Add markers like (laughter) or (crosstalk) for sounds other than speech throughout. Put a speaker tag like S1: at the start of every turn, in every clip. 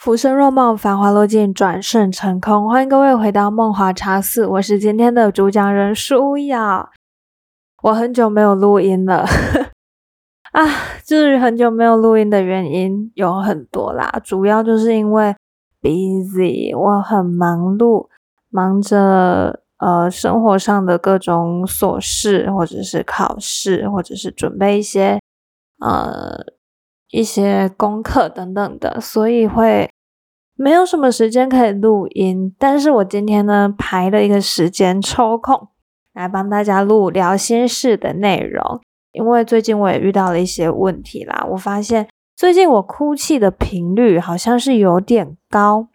S1: 浮生若梦，繁华落尽，转瞬成空。欢迎各位回到梦华茶室，我是今天的主讲人舒雅。我很久没有录音了，(laughs) 啊，就是很久没有录音的原因有很多啦，主要就是因为 busy，我很忙碌，忙着呃生活上的各种琐事，或者是考试，或者是准备一些呃。一些功课等等的，所以会没有什么时间可以录音。但是我今天呢排了一个时间抽空来帮大家录聊心事的内容，因为最近我也遇到了一些问题啦。我发现最近我哭泣的频率好像是有点高，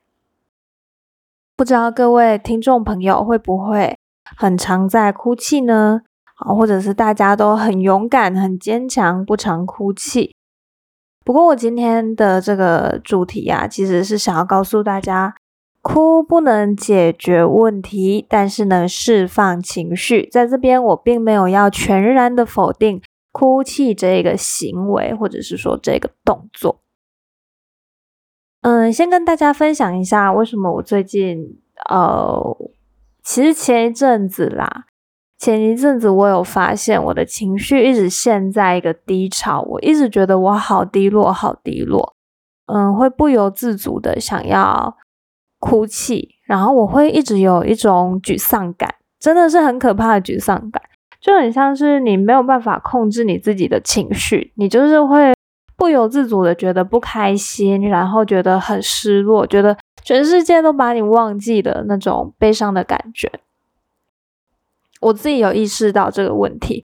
S1: 不知道各位听众朋友会不会很常在哭泣呢？好，或者是大家都很勇敢、很坚强，不常哭泣。不过我今天的这个主题啊，其实是想要告诉大家，哭不能解决问题，但是能释放情绪。在这边，我并没有要全然的否定哭泣这个行为，或者是说这个动作。嗯，先跟大家分享一下，为什么我最近呃，其实前一阵子啦。前一阵子，我有发现我的情绪一直陷在一个低潮，我一直觉得我好低落，好低落，嗯，会不由自主的想要哭泣，然后我会一直有一种沮丧感，真的是很可怕的沮丧感，就很像是你没有办法控制你自己的情绪，你就是会不由自主的觉得不开心，然后觉得很失落，觉得全世界都把你忘记的那种悲伤的感觉。我自己有意识到这个问题，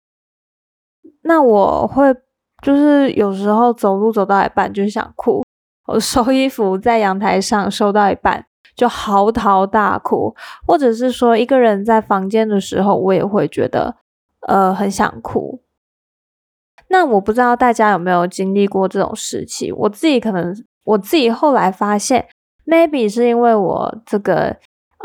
S1: 那我会就是有时候走路走到一半就想哭，我收衣服在阳台上收到一半就嚎啕大哭，或者是说一个人在房间的时候，我也会觉得呃很想哭。那我不知道大家有没有经历过这种时期？我自己可能我自己后来发现，maybe 是因为我这个。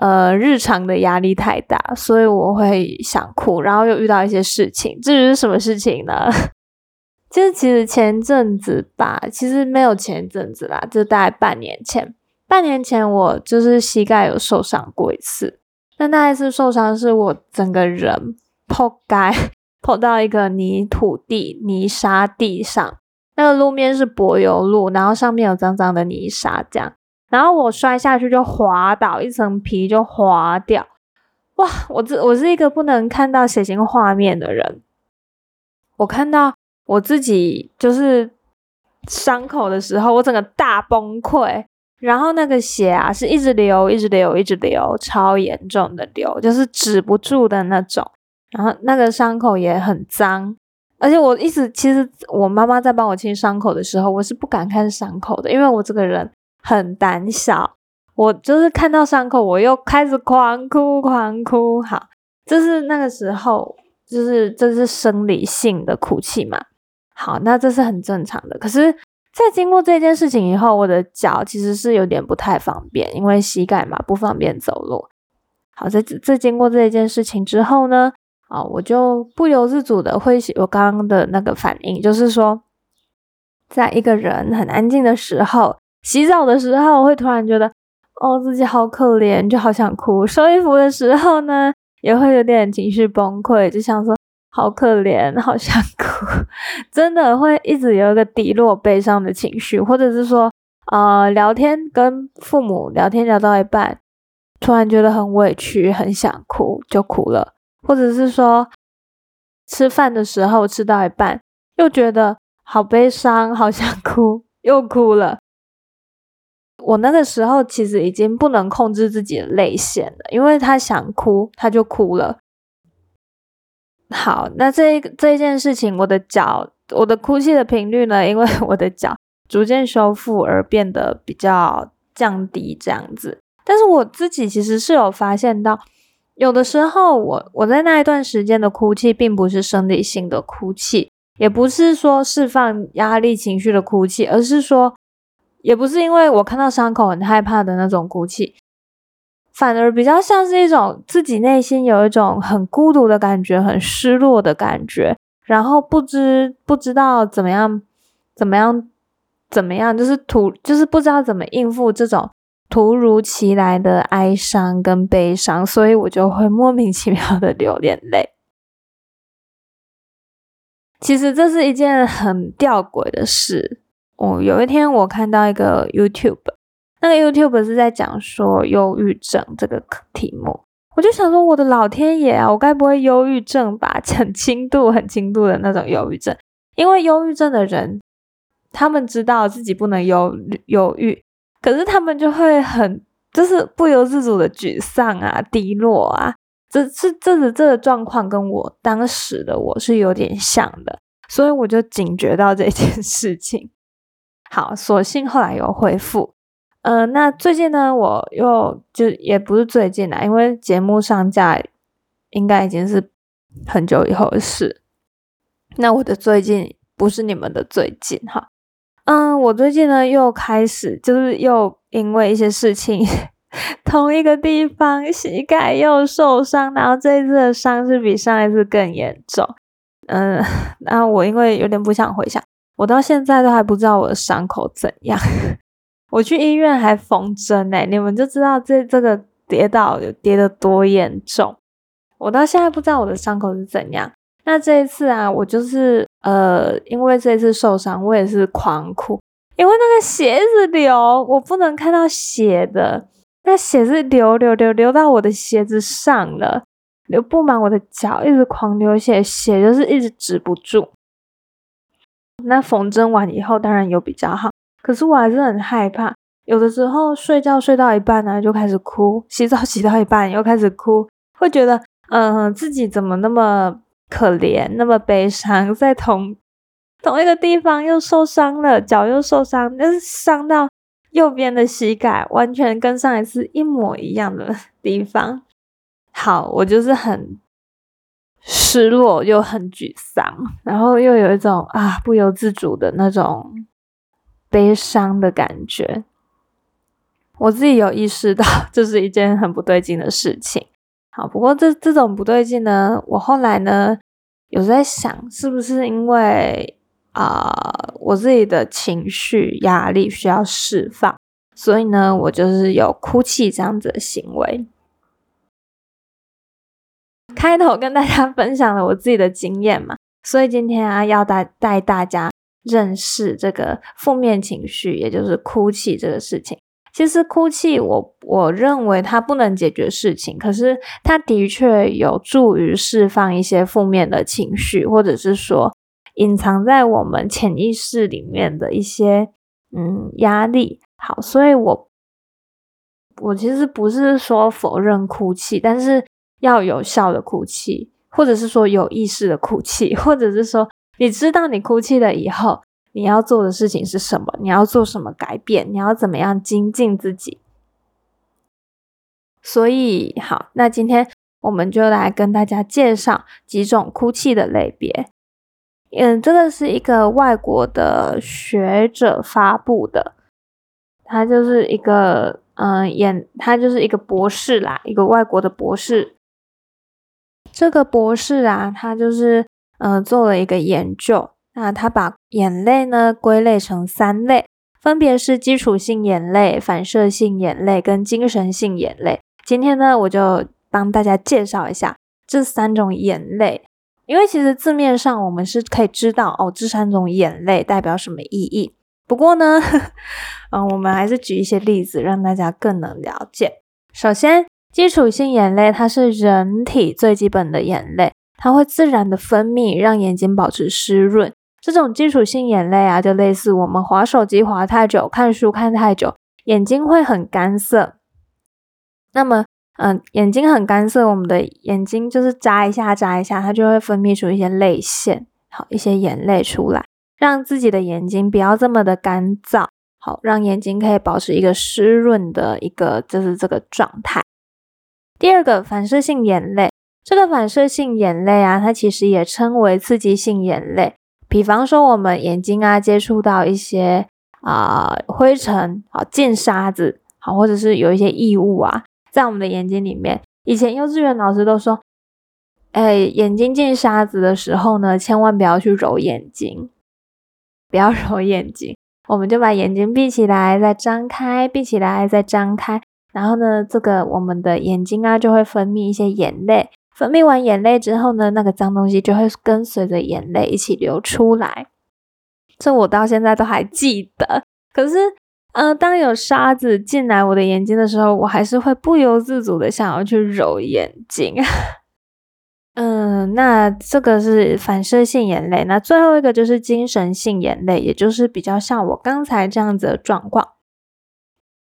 S1: 呃，日常的压力太大，所以我会想哭，然后又遇到一些事情。至于是什么事情呢？(laughs) 就是其实前阵子吧，其实没有前阵子啦，就大概半年前。半年前我就是膝盖有受伤过一次，但那一次受伤是我整个人破盖 (laughs) 破到一个泥土地、泥沙地上，那个路面是柏油路，然后上面有脏脏的泥沙，这样。然后我摔下去就滑倒，一层皮就滑掉。哇！我这我是一个不能看到血腥画面的人。我看到我自己就是伤口的时候，我整个大崩溃。然后那个血啊，是一直流，一直流，一直流，超严重的流，就是止不住的那种。然后那个伤口也很脏，而且我一直其实我妈妈在帮我清伤口的时候，我是不敢看伤口的，因为我这个人。很胆小，我就是看到伤口，我又开始狂哭狂哭。好，就是那个时候，就是这是生理性的哭泣嘛。好，那这是很正常的。可是，在经过这件事情以后，我的脚其实是有点不太方便，因为膝盖嘛不方便走路。好，在在经过这一件事情之后呢，啊，我就不由自主的会我刚刚的那个反应，就是说，在一个人很安静的时候。洗澡的时候，会突然觉得，哦，自己好可怜，就好想哭。收衣服的时候呢，也会有点情绪崩溃，就想说，好可怜，好想哭，(laughs) 真的会一直有一个低落、悲伤的情绪，或者是说，呃，聊天跟父母聊天聊到一半，突然觉得很委屈，很想哭，就哭了，或者是说，吃饭的时候吃到一半，又觉得好悲伤，好想哭，又哭了。我那个时候其实已经不能控制自己的泪腺了，因为他想哭，他就哭了。好，那这这一件事情，我的脚，我的哭泣的频率呢，因为我的脚逐渐修复而变得比较降低这样子。但是我自己其实是有发现到，有的时候我我在那一段时间的哭泣，并不是生理性的哭泣，也不是说释放压力情绪的哭泣，而是说。也不是因为我看到伤口很害怕的那种哭泣，反而比较像是一种自己内心有一种很孤独的感觉，很失落的感觉，然后不知不知道怎么样怎么样怎么样，就是突就是不知道怎么应付这种突如其来的哀伤跟悲伤，所以我就会莫名其妙的流眼泪。其实这是一件很吊诡的事。我有一天我看到一个 YouTube，那个 YouTube 是在讲说忧郁症这个题目，我就想说我的老天爷啊，我该不会忧郁症吧？很轻度、很轻度的那种忧郁症。因为忧郁症的人，他们知道自己不能忧忧郁，可是他们就会很就是不由自主的沮丧啊、低落啊。这是这个这个状况跟我当时的我是有点像的，所以我就警觉到这件事情。好，所幸后来有恢复。嗯，那最近呢，我又就也不是最近啦，因为节目上架应该已经是很久以后的事。那我的最近不是你们的最近哈。嗯，我最近呢又开始就是又因为一些事情，(laughs) 同一个地方膝盖又受伤，然后这一次的伤是比上一次更严重。嗯，(laughs) 那我因为有点不想回想。我到现在都还不知道我的伤口怎样，(laughs) 我去医院还缝针哎，你们就知道这这个跌倒有跌得多严重。我到现在不知道我的伤口是怎样。那这一次啊，我就是呃，因为这一次受伤，我也是狂哭，因为那个血是流，我不能看到血的，那血是流流流流到我的鞋子上了，流布满我的脚，一直狂流血，血就是一直止不住。那缝针完以后，当然有比较好，可是我还是很害怕。有的时候睡觉睡到一半呢，就开始哭；洗澡 (laughs) 洗到一半又开始哭，会觉得嗯，自己怎么那么可怜，那么悲伤，(laughs) 在同同一个地方又受伤了，脚又受伤，但是伤到右边的膝盖，完全跟上一次一模一样的地方。好，我就是很。失落又很沮丧，然后又有一种啊不由自主的那种悲伤的感觉。我自己有意识到 (laughs) 这是一件很不对劲的事情。好，不过这这种不对劲呢，我后来呢有在想，是不是因为啊我自己的情绪压力需要释放，所以呢我就是有哭泣这样子的行为。开头跟大家分享了我自己的经验嘛，(laughs) 所以今天啊要带带大家认识这个负面情绪，也就是哭泣这个事情。其实哭泣，我我认为它不能解决事情，可是它的确有助于释放一些负面的情绪，或者是说隐藏在我们潜意识里面的一些嗯压力。好，所以我我其实不是说否认哭泣，但是。要有效的哭泣，或者是说有意识的哭泣，(laughs) 或者是说你知道你哭泣了以后，你要做的事情是什么？你要做什么改变？你要怎么样精进自己？所以好，那今天我们就来跟大家介绍几种哭泣的类别。嗯，这个是一个外国的学者发布的，他就是一个嗯演，他就是一个博士啦，一个外国的博士。这个博士啊，他就是呃做了一个研究，那他把眼泪呢归类成三类，分别是基础性眼泪、反射性眼泪跟精神性眼泪。今天呢，我就帮大家介绍一下这三种眼泪，因为其实字面上我们是可以知道哦，这三种眼泪代表什么意义。不过呢，(laughs) 嗯，我们还是举一些例子，让大家更能了解。首先。基础性眼泪，它是人体最基本的眼泪，它会自然的分泌，让眼睛保持湿润。这种基础性眼泪啊，就类似我们滑手机滑太久、看书看太久，眼睛会很干涩。那么，嗯，眼睛很干涩，我们的眼睛就是眨一下、眨一下，它就会分泌出一些泪腺，好，一些眼泪出来，让自己的眼睛不要这么的干燥，好，让眼睛可以保持一个湿润的一个就是这个状态。第二个反射性眼泪，这个反射性眼泪啊，它其实也称为刺激性眼泪。比方说，我们眼睛啊接触到一些啊灰尘、好进沙子、好或者是有一些异物啊，在我们的眼睛里面。以前幼稚园老师都说，哎，眼睛进沙子的时候呢，千万不要去揉眼睛，不要 (laughs) 揉眼睛。我们就把眼睛闭起来，再张开，闭起来，再张开。然后呢，这个我们的眼睛啊，就会分泌一些眼泪。分泌完眼泪之后呢，那个脏东西就会跟随着眼泪一起流出来。这我到现在都还记得。可是，呃，当有沙子进来我的眼睛的时候，我还是会不由自主的想要去揉眼睛。嗯，那这个是反射性眼泪。那最后一个就是精神性眼泪，也就是比较像我刚才这样子的状况。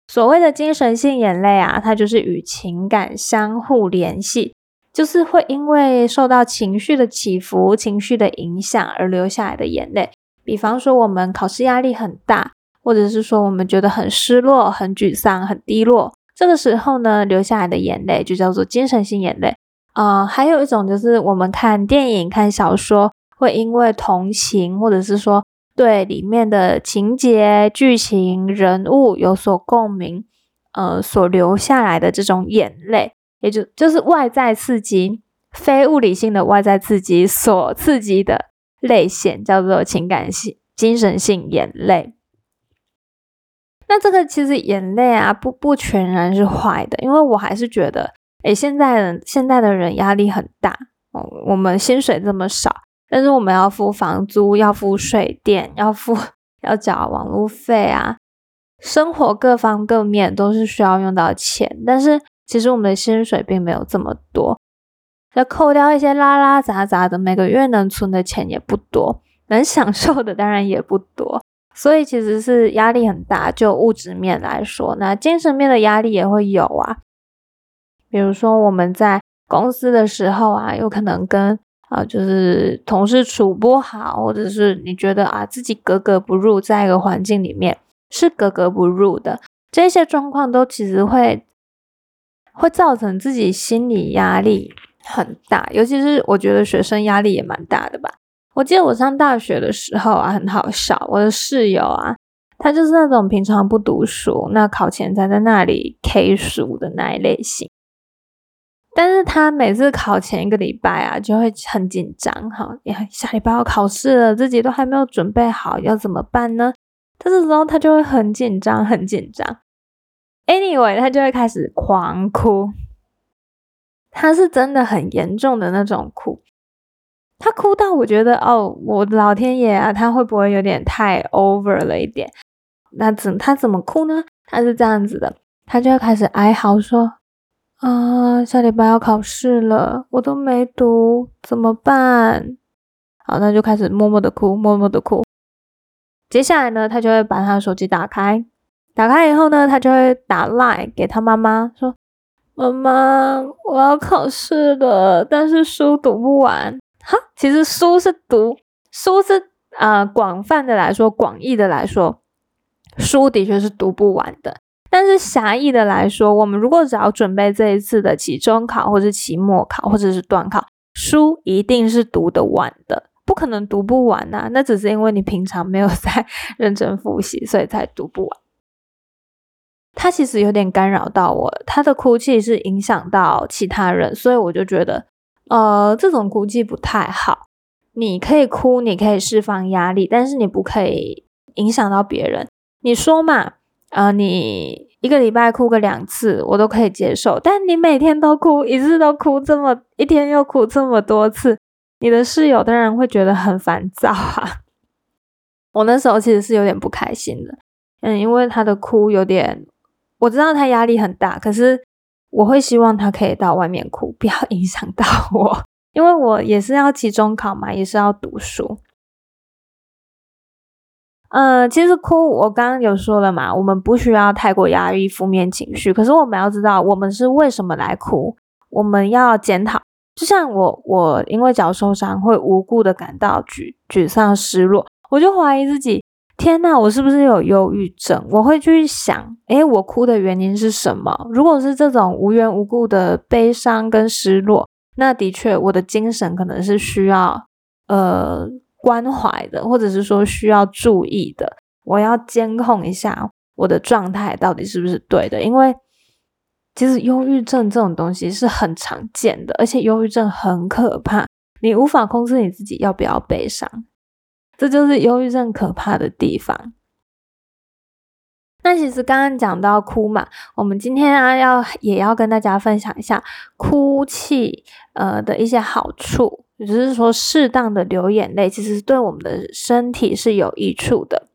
S1: 所谓的精神性眼泪啊，它就是与情感相互联系。就是会因为受到情绪的起伏、情绪的影响而流下来的眼泪。比方说，我们考试压力很大，或者是说我们觉得很失落、很沮丧、很低落，这个时候呢，流下来的眼泪就叫做精神性眼泪。啊，还有一种就是我们看电影、看小说，会因为同情，或者是说对里面的情节、剧情、人物有所共鸣，呃，所流下来的这种眼泪。也就就是外在刺激，非物理性的外在刺激所刺激的泪腺，叫做情感性、精神性眼泪。那这个其实眼泪啊，不不全然是坏的，因为我还是觉得，哎，现在人现在的人压力很大哦，我们薪水这么少，但是我们要付房租，要付水电，(laughs) 要付 (laughs) 要缴网络费啊，生活各方各面都是需要用到钱，但是。其实我们的薪水并没有这么多，要扣掉一些拉拉杂杂的，每个月能存的钱也不多，能享受的当然也不多，所以其实是压力很大。就物质面来说，那精神面的压力也会有啊。比如说我们在公司的时候啊，有可能跟啊就是同事处不好，或者是你觉得啊自己格格不入，在一个环境里面是格格不入的，这些状况都其实会。会造成自己心理压力很大，尤其是我觉得学生压力也蛮大的吧。我记得我上大学的时候啊，很好笑，我的室友啊，他就是那种平常不读书，那考前才在那里 K 书的那一类型。但是他每次考前一个礼拜啊，就会很紧张，哈，下礼拜要考试了，自己都还没有准备好，要怎么办呢？这时候他就会很紧张，很紧张。Anyway，他就会开始狂哭，他是真的很严重的那种哭，他哭到我觉得哦，我老天爷啊，他会不会有点太 over 了一点？那怎他怎么哭呢？他是这样子的，他就会开始哀嚎说：“啊，下礼拜要考试了，我都没读，怎么办？”好，那就开始默默的哭，默默的哭。接下来呢，他就会把他的手机打开。打开以后呢，他就会打来给他妈妈说：“妈妈，我要考试了，但是书读不完。”哈，其实书是读，书是啊，广泛的来说，广义的来说，书的确是读不完的。但是狭义的来说，我们如果只要准备这一次的期中考，或者期末考，或者是段考，书一定是读得完的，不可能读不完呐。那只是因为你平常没有 (laughs) 在认真复习，所以才读不完。他其实有点干扰到我，他的哭泣是影响到其他人，所以我就觉得，呃，这种哭泣不太好。你可以哭，你可以释放压力，但是你不可以影响到别人。你说嘛，呃，你一个礼拜哭个两次，我都可以接受。但你每天都哭，一次都哭这么一天又哭这么多次，你的室友当然会觉得很烦躁啊。(laughs) 我那时候其实是有点不开心的，嗯，因为他的哭有点。我知道他压力很大，可是我会希望他可以到外面哭，不要影响到我，(laughs) 因为我也是要期中考嘛，也是要读书。嗯，其实哭，我刚刚有说了嘛，我们不需要太过压抑负面情绪，可是我们要知道我们是为什么来哭，我们要检讨。就像我，我因为脚受伤会无故的感到沮沮丧、失落，我就怀疑自己。天呐，我是不是有忧郁症？我会去想，诶，我哭的原因是什么？如果是这种无缘无故的悲伤跟失落，那的确我的精神可能是需要呃关怀的，或者是说需要注意的。我要监控一下我的状态到底是不是对的，因为其实忧郁症这种东西是很常见的，而且忧郁症很可怕，你无法控制你自己要不要悲伤。这就是忧郁症可怕的地方。那其实刚刚讲到哭嘛，我们今天啊要也要跟大家分享一下哭泣呃的一些好处，也就是说适当的流眼泪，其实对我们的身体是有益处的。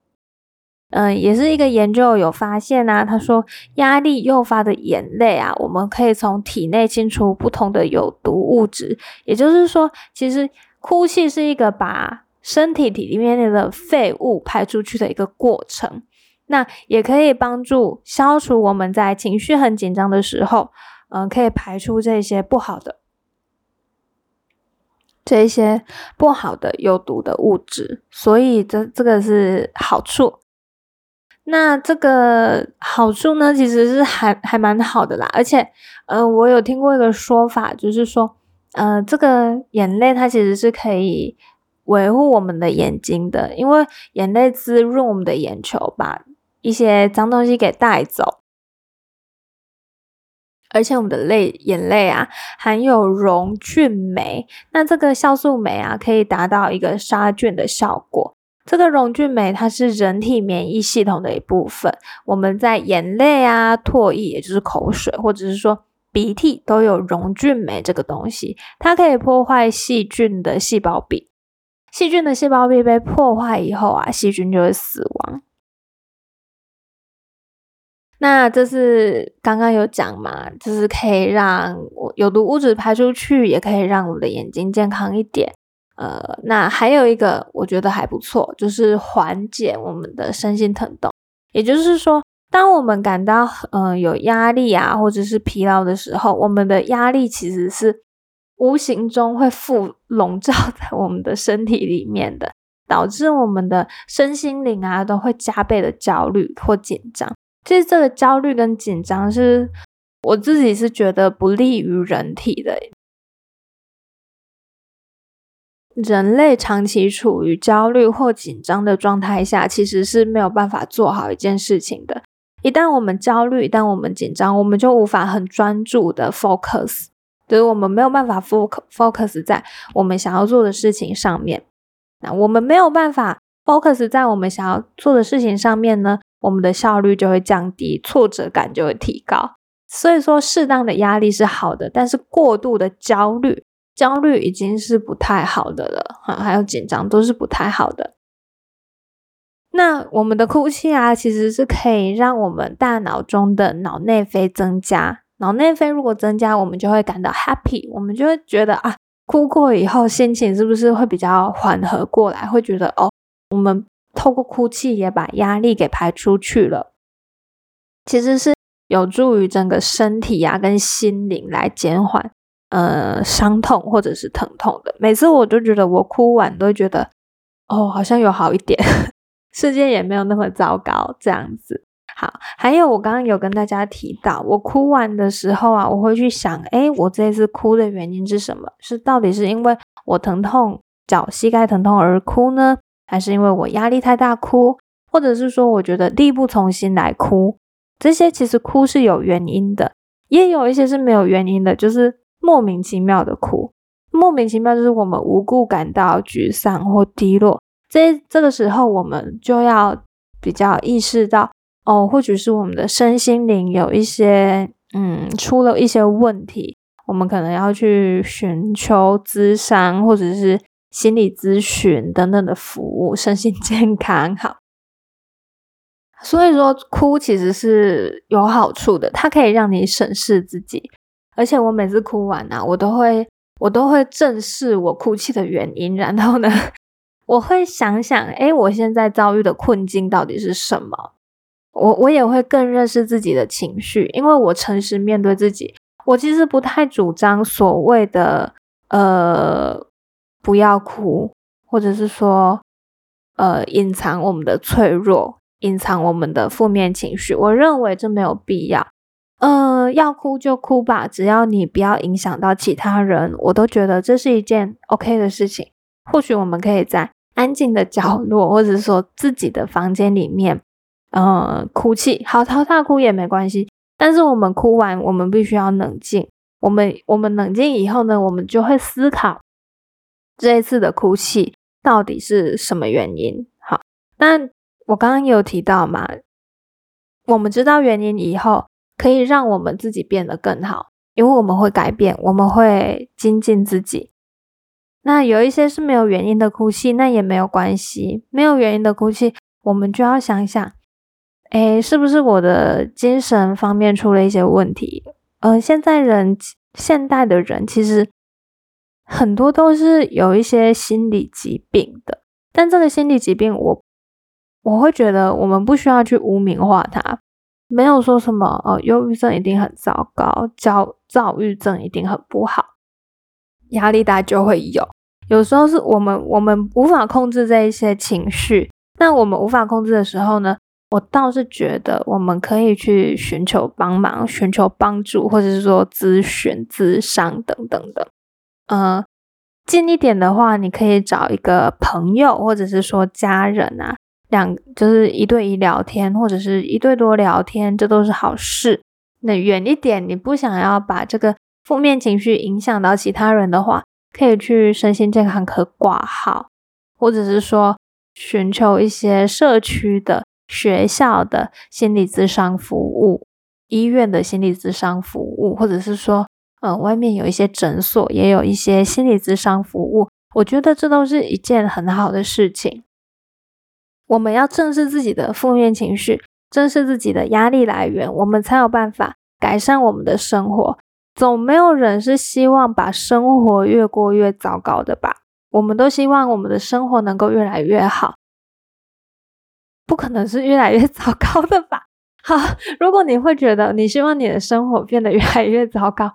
S1: 嗯，也是一个研究有发现啊，他说压力诱发的眼泪啊，我们可以从体内清除不同的有毒物质，也就是说，其实哭泣是一个把身体体里面的废物排出去的一个过程。那也可以帮助消除我们在情绪很紧张的时候，嗯，可以排出这些不好的、这一些不好的有毒的物质，所以这这个是好处。那这个好处呢，其实是还还蛮好的啦。而且，呃，我有听过一个说法，就是说，呃，这个眼泪它其实是可以维护我们的眼睛的，因为眼泪滋润我们的眼球把。一些脏东西给带走，而且我们的泪眼泪啊含有溶菌酶，那这个酵素酶啊可以达到一个杀菌的效果。这个溶菌酶它是人体免疫系统的一部分，我们在眼泪啊、唾液，也就是口水，或者是说鼻涕都有溶菌酶这个东西，它可以破坏细菌的细胞壁。细菌的细胞壁被破坏以后啊，细菌就会死亡。那这是刚刚有讲嘛，就是可以让有毒物质排出去，也可以让我们的眼睛健康一点。呃，那还有一个我觉得还不错，就是缓解我们的身心疼痛。也就是说，当我们感到嗯有压力啊，或者是疲劳的时候，我们的压力其实是无形中会附笼罩在我们的身体里面的，导致我们的身心灵啊都会加倍的焦虑或紧张。其实这个焦虑跟紧张是我自己是觉得不利于人体的。人类长期处于焦虑或紧张的状态下，其实是没有办法做好一件事情的。一旦我们焦虑，一旦我们紧张，我们就无法很专注的 focus，就是我们没有办法 focus focus 在我们想要做的事情上面。那我们没有办法 focus 在我们想要做的事情上面呢？我们的效率就会降低，挫折感就会提高。所以说，适当的压力是好的，但是过度的焦虑，焦虑已经是不太好的了。哈，还有紧张都是不太好的。那我们的哭泣啊，其实是可以让我们大脑中的脑内啡增加。脑内啡如果增加，我们就会感到 happy，我们就会觉得啊，哭过以后心情是不是会比较缓和过来？会觉得哦，我们。透过哭泣也把压力给排出去了，其实是有助于整个身体呀跟心灵来减缓呃伤痛或者是疼痛的。每次我都觉得我哭完都觉得哦好像有好一点，(laughs) 世界也没有那么糟糕这样子。好，还有我刚刚有跟大家提到，我哭完的时候啊，我会去想，哎，我这次哭的原因是什么？是到底是因为我疼痛脚膝盖疼痛而哭呢？还是因为我压力太大哭，或者是说我觉得力不从心来哭，这些其实哭是有原因的，也有一些是没有原因的，就是莫名其妙的哭。莫名其妙就是我们无故感到沮丧或低落，这这个时候我们就要比较意识到，哦，或许是我们的身心灵有一些嗯出了一些问题，我们可能要去寻求咨商或者是。心理咨询等等的服务，身心健康好。所以说，哭其实是有好处的，它可以让你审视自己。而且我每次哭完呢，我都会我都会正视我哭泣的原因，然后呢，我会想想，哎，我现在遭遇的困境到底是什么？我我也会更认识自己的情绪，因为我诚实面对自己。我其实不太主张所谓的呃。不要哭，或者是说，呃，隐藏我们的脆弱，隐藏我们的负面情绪。我认为这没有必要。呃，要哭就哭吧，只要你不要影响到其他人，我都觉得这是一件 OK 的事情。或许我们可以在安静的角落，或者说自己的房间里面，呃，哭泣，嚎啕大哭也没关系。但是我们哭完，我们必须要冷静。我们我们冷静以后呢，我们就会思考。这一次的哭泣到底是什么原因？好，那我刚刚有提到嘛，我们知道原因以后，可以让我们自己变得更好，因为我们会改变，我们会精进自己。那有一些是没有原因的哭泣，那也没有关系。没有原因的哭泣，我们就要想想，哎，是不是我的精神方面出了一些问题？呃，现在人，现代的人其实很多都是有一些心理疾病的，但这个心理疾病，我我会觉得我们不需要去污名化它，没有说什么哦，忧郁症一定很糟糕，焦躁郁症一定很不好。压力大就会有，有时候是我们我们无法控制这一些情绪，那我们无法控制的时候呢，我倒是觉得我们可以去寻求帮忙、寻求帮助，或者是说咨询、咨商等等的。呃，近一点的话，你可以找一个朋友，或者是说家人啊，两就是一对一聊天，或者是一对多聊天，这都是好事。那远一点，你不想要把这个。负面情绪影响到其他人的话，可以去身心健康科挂号，或者是说寻求一些社区的、学校的心理咨商服务、医院的心理咨商服务，或者是说，呃，外面有一些诊所也有一些心理咨商服务。我觉得这都是一件很好的事情。我们要正视自己的负面情绪，正视自己的压力来源，我们才有办法改善我们的生活。总没有人是希望把生活越过越糟糕的吧？我们都希望我们的生活能够越来越好，不可能是越来越糟糕的吧？(laughs) 好，如果你会觉得你希望你的生活变得越来越糟糕，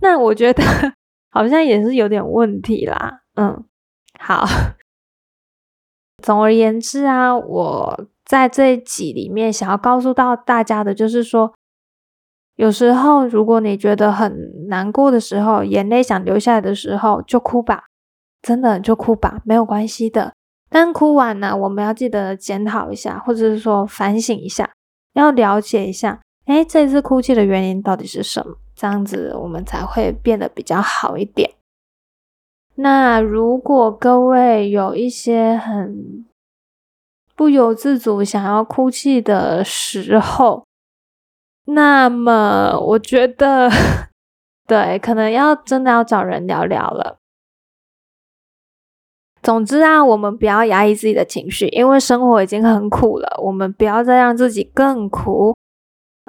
S1: 那我觉得 (laughs) 好像也是有点问题啦。嗯，好。总而言之啊，我在这一集里面想要告诉到大家的就是说。有时候，如果你觉得很难过的时候，眼泪想流下来的时候，就哭吧，真的就哭吧，没有关系的。但哭完呢，我们要记得检讨一下，或者是说反省一下，要了解一下，哎，这次哭泣的原因到底是什么？这样子我们才会变得比较好一点。那如果各位有一些很不由自主想要哭泣的时候，那么，我觉得，对，可能要真的要找人聊聊了。总之啊，我们不要压抑自己的情绪，因为生活已经很苦了，我们不要再让自己更苦。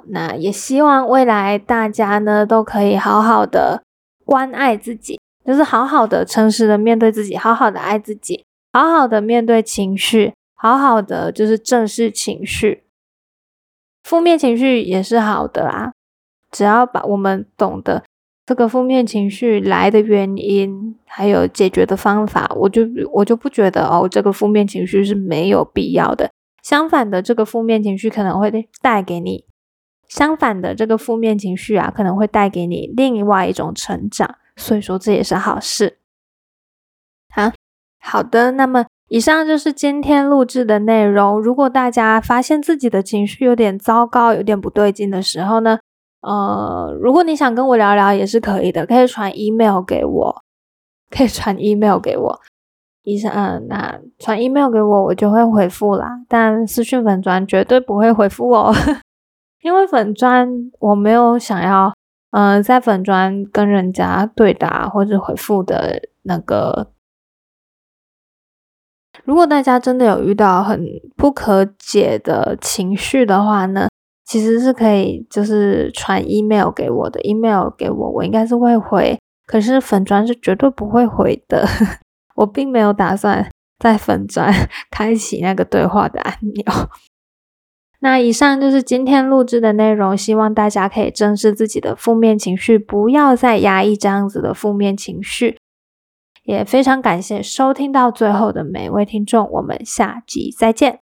S1: 那也希望未来大家呢都可以好好的关爱自己，就是好好的、诚实的面对自己，好好的爱自己，好好的面对情绪，好好的就是正视情绪。负面情绪也是好的啊，只要把我们懂得这个负面情绪来的原因，还有解决的方法，我就我就不觉得哦，这个负面情绪是没有必要的。相反的，这个负面情绪可能会带给你相反的这个负面情绪啊，可能会带给你另外一种成长。所以说这也是好事。好，好的，那么。以上就是今天录制的内容。如果大家发现自己的情绪有点糟糕、有点不对劲的时候呢，呃，如果你想跟我聊聊也是可以的，可以传 email 给我，可以传 email 给我。以上，嗯，那传 email 给我，我就会回复啦。但私讯粉砖绝对不会回复哦，因为粉砖我没有想要，嗯，在粉砖跟人家对答或者回复的那个。如果大家真的有遇到很不可解的情绪的话呢，其实是可以就是传 email 给我的，email 给我，我应该是会回。可是粉砖是绝对不会回的，(laughs) 我并没有打算在粉砖 (laughs) 开启那个对话的按钮。那以上就是今天录制的内容，希望大家可以正视自己的负面情绪，不要再压抑这样子的负面情绪。也非常感谢收听到最后的每位听众，我们下集再见。